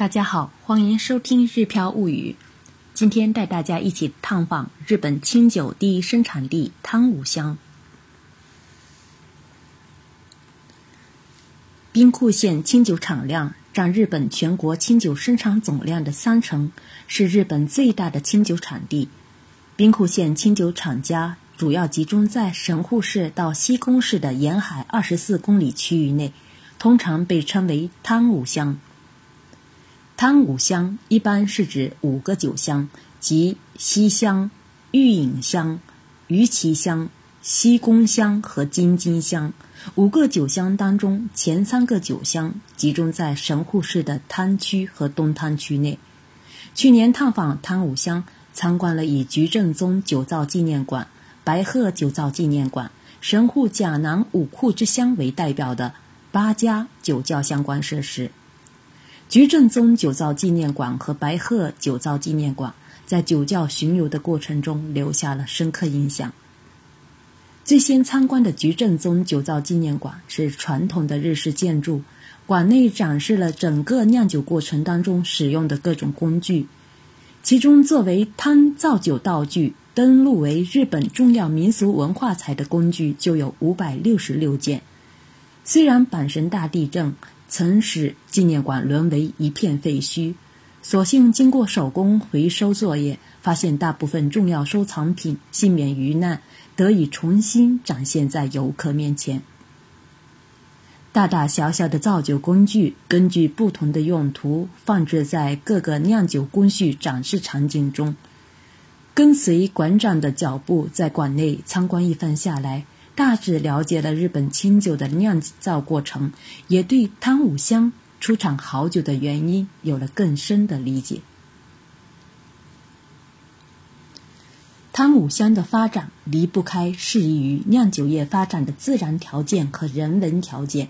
大家好，欢迎收听《日漂物语》。今天带大家一起探访日本清酒第一生产地汤武乡。兵库县清酒产量占日本全国清酒生产总量的三成，是日本最大的清酒产地。兵库县清酒厂家主要集中在神户市到西宫市的沿海二十四公里区域内，通常被称为汤武乡。汤武乡一般是指五个酒乡，即西乡、玉隐乡、鱼崎乡、西宫乡和京津乡。五个酒乡当中，前三个酒乡集中在神户市的滩区和东滩区内。去年探访汤武乡，参观了以菊正宗酒造纪念馆、白鹤酒造纪念馆、神户甲南五库之乡为代表的八家酒窖相关设施。菊正宗酒造纪念馆和白鹤酒造纪念馆在酒窖巡游的过程中留下了深刻印象。最先参观的菊正宗酒造纪念馆是传统的日式建筑，馆内展示了整个酿酒过程当中使用的各种工具，其中作为汤造酒道具登录为日本重要民俗文化财的工具就有五百六十六件。虽然阪神大地震。曾使纪念馆沦为一片废墟，所幸经过手工回收作业，发现大部分重要收藏品幸免于难，得以重新展现在游客面前。大大小小的造酒工具，根据不同的用途放置在各个酿酒工序展示场景中。跟随馆长的脚步，在馆内参观一番下来。大致了解了日本清酒的酿造过程，也对汤武乡出产好酒的原因有了更深的理解。汤武乡的发展离不开适宜于酿酒业发展的自然条件和人文条件。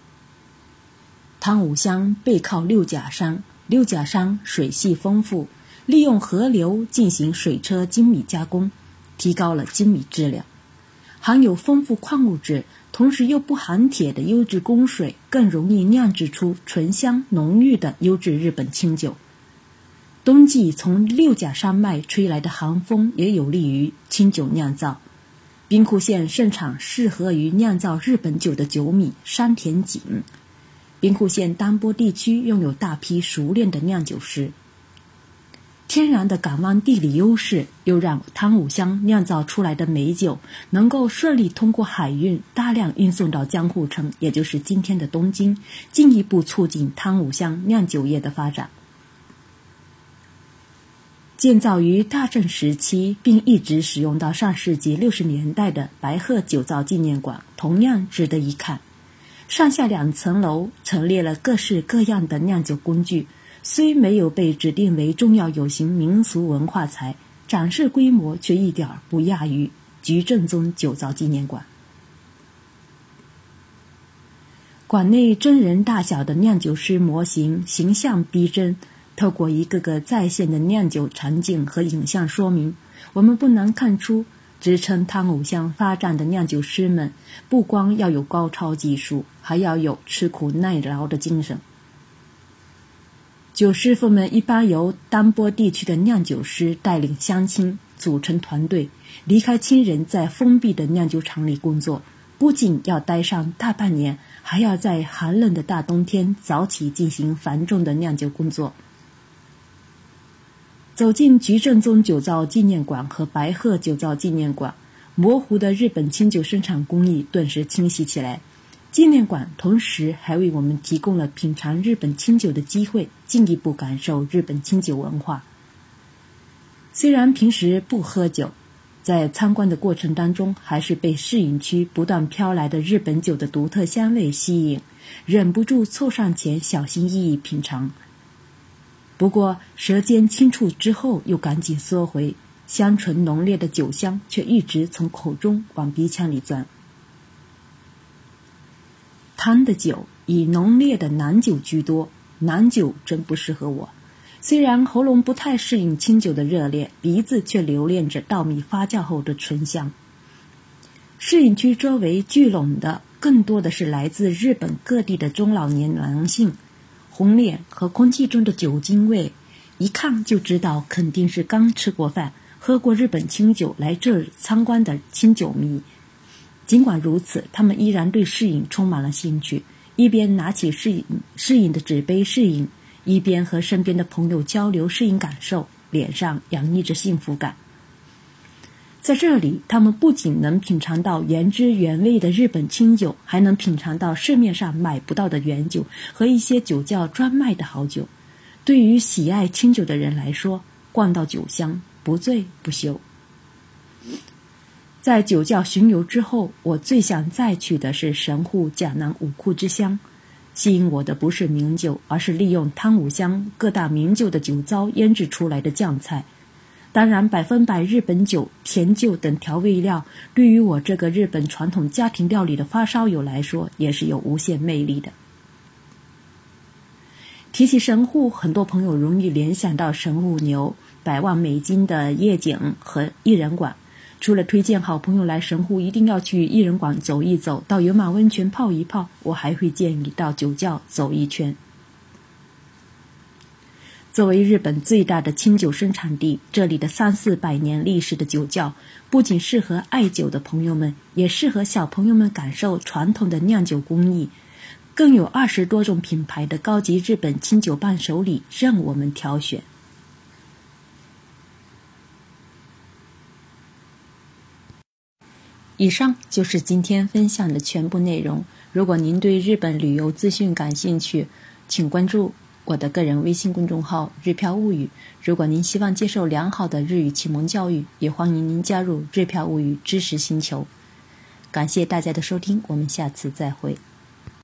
汤武乡背靠六甲山，六甲山水系丰富，利用河流进行水车精米加工，提高了精米质量。含有丰富矿物质，同时又不含铁的优质供水，更容易酿制出醇香浓郁的优质日本清酒。冬季从六甲山脉吹来的寒风也有利于清酒酿造。兵库县盛产适合于酿造日本酒的酒米山田锦。兵库县丹波地区拥有大批熟练的酿酒师。天然的港湾地理优势，又让汤武乡酿造出来的美酒能够顺利通过海运大量运送到江户城，也就是今天的东京，进一步促进汤武乡酿酒业的发展。建造于大正时期，并一直使用到上世纪六十年代的白鹤酒造纪念馆，同样值得一看。上下两层楼陈列了各式各样的酿酒工具。虽没有被指定为重要有形民俗文化财，展示规模却一点儿不亚于菊正宗酒造纪念馆。馆内真人大小的酿酒师模型形象逼真，透过一个个在线的酿酒场景和影像说明，我们不难看出，支撑汤武乡发展的酿酒师们，不光要有高超技术，还要有吃苦耐劳的精神。酒师傅们一般由丹波地区的酿酒师带领乡亲组成团队，离开亲人，在封闭的酿酒厂里工作。不仅要待上大半年，还要在寒冷的大冬天早起进行繁重的酿酒工作。走进菊正宗酒造纪念馆和白鹤酒造纪念馆，模糊的日本清酒生产工艺顿时清晰起来。纪念馆同时还为我们提供了品尝日本清酒的机会，进一步感受日本清酒文化。虽然平时不喝酒，在参观的过程当中，还是被试饮区不断飘来的日本酒的独特香味吸引，忍不住凑上前小心翼翼品尝。不过舌尖轻触之后，又赶紧缩回，香醇浓烈的酒香却一直从口中往鼻腔里钻。汤的酒以浓烈的南酒居多，南酒真不适合我。虽然喉咙不太适应清酒的热烈，鼻子却留恋着稻米发酵后的醇香。适饮区周围聚拢的更多的是来自日本各地的中老年男性，红脸和空气中的酒精味，一看就知道肯定是刚吃过饭、喝过日本清酒来这儿参观的清酒迷。尽管如此，他们依然对试饮充满了兴趣，一边拿起试饮试饮的纸杯试饮，一边和身边的朋友交流试饮感受，脸上洋溢着幸福感。在这里，他们不仅能品尝到原汁原味的日本清酒，还能品尝到市面上买不到的原酒和一些酒窖专卖的好酒。对于喜爱清酒的人来说，逛到酒香不醉不休。在酒窖巡游之后，我最想再去的是神户甲南五库之乡。吸引我的不是名酒，而是利用汤武乡各大名酒的酒糟腌制出来的酱菜。当然，百分百日本酒、甜酒等调味料，对于我这个日本传统家庭料理的发烧友来说，也是有无限魅力的。提起神户，很多朋友容易联想到神户牛、百万美金的夜景和艺人馆。除了推荐好朋友来神户一定要去艺人馆走一走，到有马温泉泡一泡，我还会建议到酒窖走一圈。作为日本最大的清酒生产地，这里的三四百年历史的酒窖，不仅适合爱酒的朋友们，也适合小朋友们感受传统的酿酒工艺。更有二十多种品牌的高级日本清酒伴手礼任我们挑选。以上就是今天分享的全部内容。如果您对日本旅游资讯感兴趣，请关注我的个人微信公众号“日漂物语”。如果您希望接受良好的日语启蒙教育，也欢迎您加入“日漂物语”知识星球。感谢大家的收听，我们下次再会。